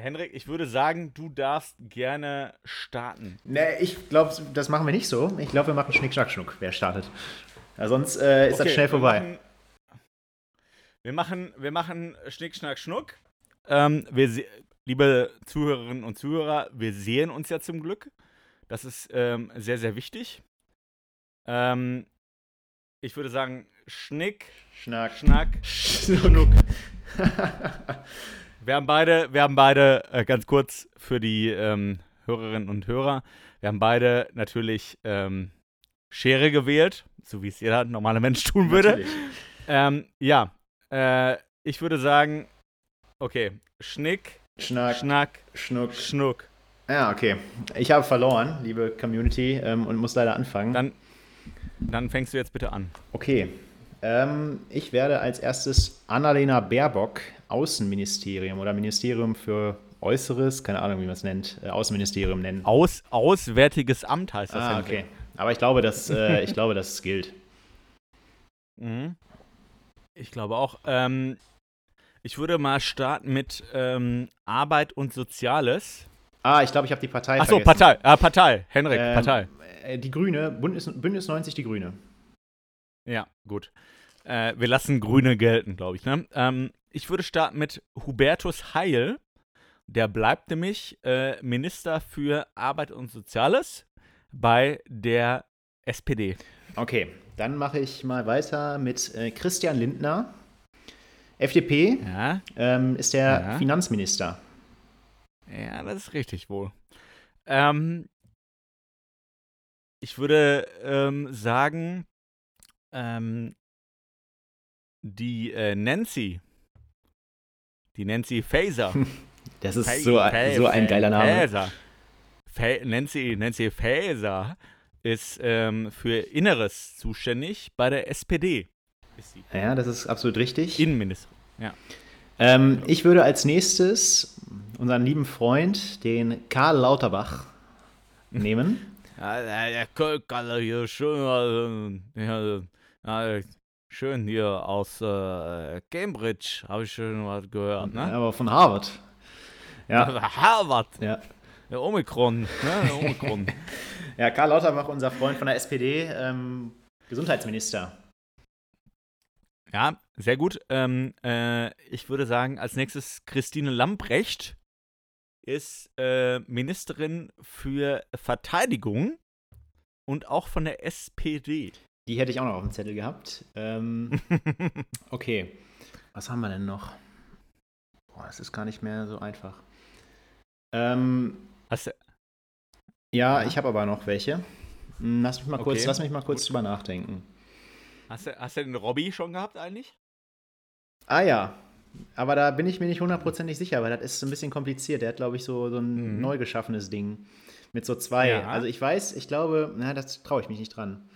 Henrik, ich würde sagen, du darfst gerne starten. Nee, ich glaube, das machen wir nicht so. Ich glaube, wir machen Schnick, Schnack, Schnuck, wer startet. Ja, sonst äh, ist okay, das schnell vorbei. Wir machen, wir machen, wir machen Schnick, Schnack, Schnuck. Ähm, wir, liebe Zuhörerinnen und Zuhörer, wir sehen uns ja zum Glück. Das ist ähm, sehr, sehr wichtig. Ähm, ich würde sagen, Schnick, Schnack, Schnack, Schnuck. wir haben beide, wir haben beide, äh, ganz kurz für die ähm, Hörerinnen und Hörer, wir haben beide natürlich ähm, Schere gewählt, so wie es jeder normale Mensch tun würde. Ähm, ja, äh, ich würde sagen, okay, Schnick, Schnack, Schnack, Schnuck, Schnuck. Ja, okay. Ich habe verloren, liebe Community, ähm, und muss leider anfangen. Dann, dann fängst du jetzt bitte an. Okay. Ähm, ich werde als erstes Annalena Baerbock, Außenministerium oder Ministerium für Äußeres, keine Ahnung, wie man es nennt, äh, Außenministerium nennen. Aus, Auswärtiges Amt heißt das. Ah, okay. Aber ich glaube, dass, äh, ich glaube, dass es gilt. Mhm. Ich glaube auch. Ähm, ich würde mal starten mit ähm, Arbeit und Soziales. Ah, ich glaube, ich habe die Partei Achso, Partei. Ah, Partei. Henrik, ähm, Partei. Äh, die Grüne, Bündnis, Bündnis 90 Die Grüne. Ja, gut. Äh, wir lassen Grüne gelten, glaube ich. Ne? Ähm, ich würde starten mit Hubertus Heil. Der bleibt nämlich äh, Minister für Arbeit und Soziales bei der SPD. Okay, dann mache ich mal weiter mit äh, Christian Lindner. FDP ja. ähm, ist der ja. Finanzminister. Ja, das ist richtig wohl. Ähm, ich würde ähm, sagen, ähm, die äh, Nancy, die Nancy Faser. Das ist Fa so, Fa so ein geiler Name. Faser. Fa Nancy, Nancy Faser ist ähm, für Inneres zuständig bei der SPD. Ja, das ist absolut richtig. Innenminister, ja. Ähm, ich würde als nächstes, unseren lieben Freund, den Karl Lauterbach, nehmen. Ja, der, Kölkalle hier schön, äh, ja, ja, schön hier aus äh, Cambridge, habe ich schon was gehört, ne? Aber von Harvard. Ja. Harvard, Ja. der Omikron, ne? Der Omikron. ja, Karl Lauterbach, unser Freund von der SPD, ähm, Gesundheitsminister. ja, sehr gut. Ähm, äh, ich würde sagen, als nächstes Christine Lambrecht ist äh, Ministerin für Verteidigung und auch von der SPD. Die hätte ich auch noch auf dem Zettel gehabt. Ähm, okay. Was haben wir denn noch? Boah, das ist gar nicht mehr so einfach. Ähm, Hast du, ja, Ja. ich habe aber noch welche. Lass mich mal kurz, Okay. lass mich mal kurz drüber nachdenken. hast, du, hast du den Robby schon gehabt eigentlich? Ah ja, aber da bin ich mir nicht hundertprozentig sicher, weil das ist ein bisschen kompliziert. Der hat, glaube ich, so, so ein Mhm. neu geschaffenes Ding mit so zwei. Ja. Also ich weiß, ich glaube, na, das traue ich mich nicht dran.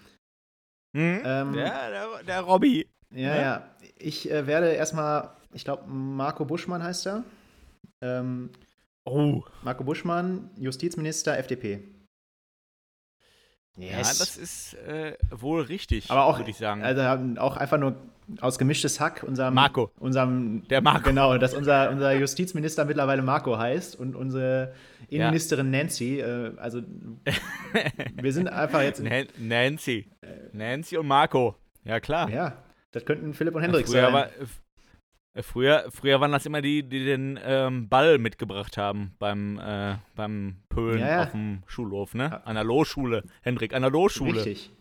Hm? Ähm, ja, der, der Robby. Ja, Ja? ja. Ich äh, werde erstmal, ich glaube, Marco Buschmann heißt er. Ähm, Oh. Marco Buschmann, Justizminister, FDP. Ja, das ist äh, wohl richtig, Aber auch, würde ich sagen. also haben auch einfach nur aus gemischtes Hack unserem Marco. unserem Der Marco. genau, dass unser, unser Justizminister mittlerweile Marco heißt und unsere Innenministerin Nancy. Äh, also wir sind einfach jetzt Nan- Nancy. Nancy und Marco. Ja, klar. ja, das könnten Philipp und Hendrik früher, sein. war, äh, früher, früher waren das immer die, die den ähm, Ball mitgebracht haben beim, äh, beim Pölen Ja, ja. auf dem Schulhof, ne? Ja. An der Lohschule. Hendrik, an der Lohschule. Richtig.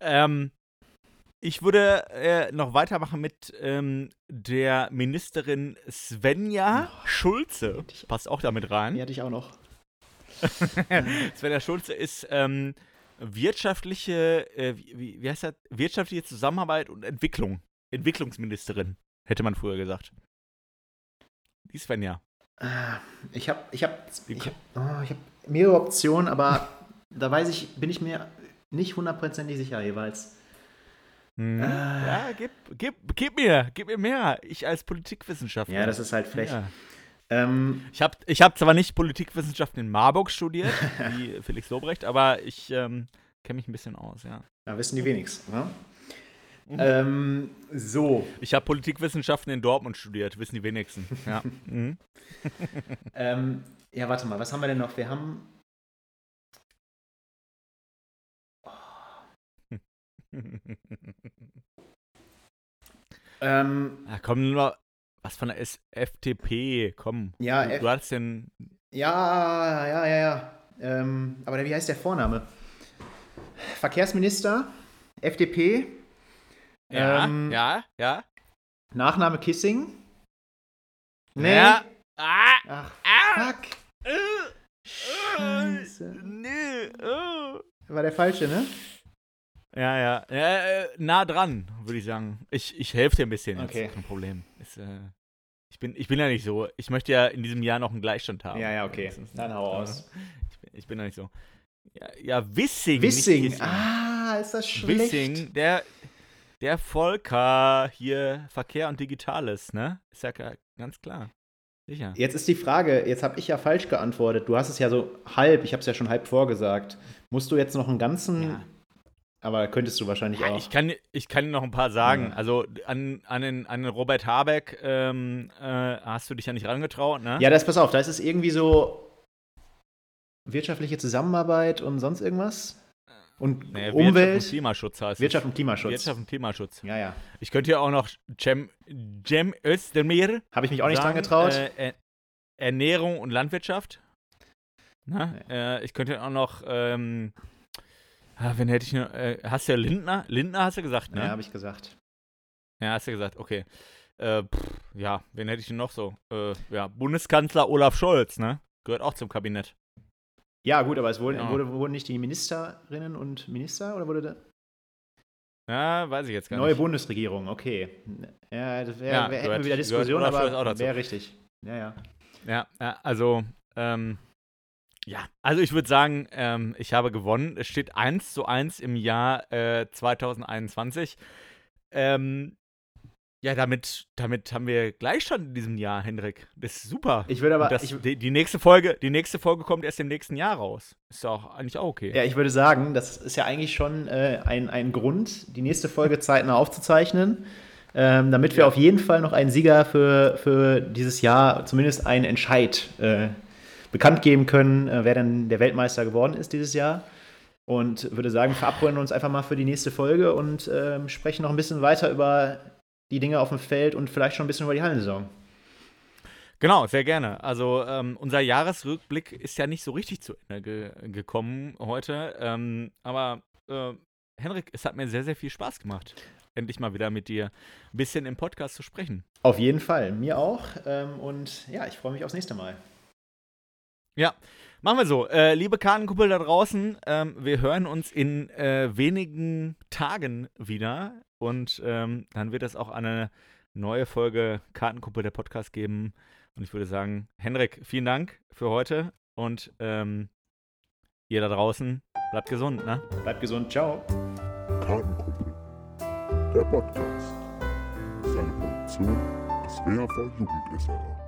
Ähm, ich würde äh, noch weitermachen mit ähm, der Ministerin Svenja Schulze. Passt auch damit rein. Die hatte ich auch noch. Svenja Schulze ist ähm, wirtschaftliche, äh, wie, wie- heißt das? Wirtschaftliche Zusammenarbeit und Entwicklung. Entwicklungsministerin, hätte man früher gesagt. Die Svenja. Ich habe ich hab, ich hab, oh, ich hab mehrere Optionen, aber da weiß ich, bin ich mir nicht hundertprozentig sicher jeweils. Ah. Ja, gib, gib, gib mir, gib mir mehr. Ich als Politikwissenschaftler. Ja, das ist halt frech. Ja. Ähm, Ich habe ich hab zwar nicht Politikwissenschaften in Marburg studiert, wie Felix Lobrecht, aber ich ähm, kenne mich ein bisschen aus, ja. da wissen die wenigsten. Ne? Mhm. Ähm, so, Ich habe Politikwissenschaften in Dortmund studiert, wissen die wenigsten. Ja. Mhm. ähm, ja, warte mal, was haben wir denn noch? Wir haben. Ähm, ja, komm nur, was von der FDP, komm. Ja, du, F- du hattest den, ja, ja, ja, ja. Ähm, aber wie heißt der Vorname? Verkehrsminister, FDP, ja, Ähm, ja, ja. Nachname Kissing. Nee. Ja. Ah, Ach, ah, fuck. äh, Scheiße. nee, oh. War der falsche, ne? Ja, ja, äh, nah dran, würde ich sagen. Ich, ich helfe dir ein bisschen jetzt, Okay. kein Problem. Ist, äh, ich, bin, ich bin ja nicht so. Ich möchte ja in diesem Jahr noch einen Gleichstand haben. Ja, ja, okay. Wenigstens. Dann hau aus. Ich bin, ich bin ja nicht so. Ja, ja Wissing. Wissing. Ah, ist das schlecht. Wissing, der, der Volker hier, Verkehr und Digitales, ne? Ist ja ga- ganz klar. Sicher. Jetzt ist die Frage, jetzt habe ich ja falsch geantwortet. Du hast es ja so halb, ich habe es ja schon halb vorgesagt. Musst du jetzt noch einen ganzen, Ja. Aber könntest du wahrscheinlich Ja, auch. ich, kann, ich kann noch ein paar sagen. Ja. Also an, an, den, an den Robert Habeck ähm, äh, hast du dich ja nicht rangetraut, ne? ja, das pass auf, da ist es irgendwie so wirtschaftliche Zusammenarbeit und sonst irgendwas? Und Nee, Wirtschaft und Umwelt, Klimaschutz heißt Wirtschaft und Klimaschutz. Wirtschaft und Klimaschutz. Ja, ja. Ich könnte ja auch noch Cem, Cem Özdemir Habe ich mich auch nicht sagen, dran getraut. Äh, Er- Ernährung und Landwirtschaft. Na, äh, ich könnte auch noch, ähm, ah, wen hätte ich noch, äh, hast du ja Lindner? Lindner hast du gesagt, ne? ja, habe ich gesagt. Ja, hast du gesagt, okay. Äh, pff, ja, wen hätte ich denn noch so? Äh, ja, Bundeskanzler Olaf Scholz, ne? Gehört auch zum Kabinett. Ja, gut, aber es wurden, Ja. wurde, wurden nicht die Ministerinnen und Minister oder wurde da? Ja, weiß ich jetzt gar Neue nicht. Bundesregierung, okay. Ja, das wär, Ja, wär, hätten gehört- wir wieder Diskussion, aber dazu. wäre richtig. Ja, ja. Ja, ja also, ähm, ja, also ich würde sagen, ähm, ich habe gewonnen. Es steht 1 zu 1 im Jahr äh, 2021. Ähm, Ja, damit, damit haben wir Gleichstand in diesem Jahr, Hendrik. Das ist super. Ich würde aber. das, ich, die, die, nächste Folge, die nächste Folge kommt erst im nächsten Jahr raus. Ist ja auch eigentlich auch okay. Ja, ich würde sagen, das ist ja eigentlich schon äh, ein, ein Grund, die nächste Folge zeitnah aufzuzeichnen. Ähm, damit wir ja. auf jeden Fall noch einen Sieger für, für dieses Jahr, zumindest einen Entscheid, äh, bekannt geben können, äh, wer denn der Weltmeister geworden ist dieses Jahr. Und würde sagen, verabreden uns einfach mal für die nächste Folge und ähm, sprechen noch ein bisschen weiter über die Dinge auf dem Feld und vielleicht schon ein bisschen über die Hallensaison. Genau, sehr gerne. Also ähm, unser Jahresrückblick ist ja nicht so richtig zu Ende ge gekommen heute. Ähm, aber äh, Henrik, es hat mir sehr, sehr viel Spaß gemacht, endlich mal wieder mit dir ein bisschen im Podcast zu sprechen. Auf jeden Fall, mir auch. Ähm, und ja, ich freue mich aufs nächste Mal. Ja, machen wir so. Äh, liebe Kartenkuppel da draußen, ähm, wir hören uns in äh, wenigen Tagen wieder. Und ähm, dann wird es auch eine neue Folge Kartenkuppel der Podcast geben. Und ich würde sagen, Henrik, vielen Dank für heute. Und ähm, ihr da draußen, bleibt gesund, ne? Bleibt gesund, ciao. Kartenkuppel, der Podcast. Seine Produktion des WHV Jugend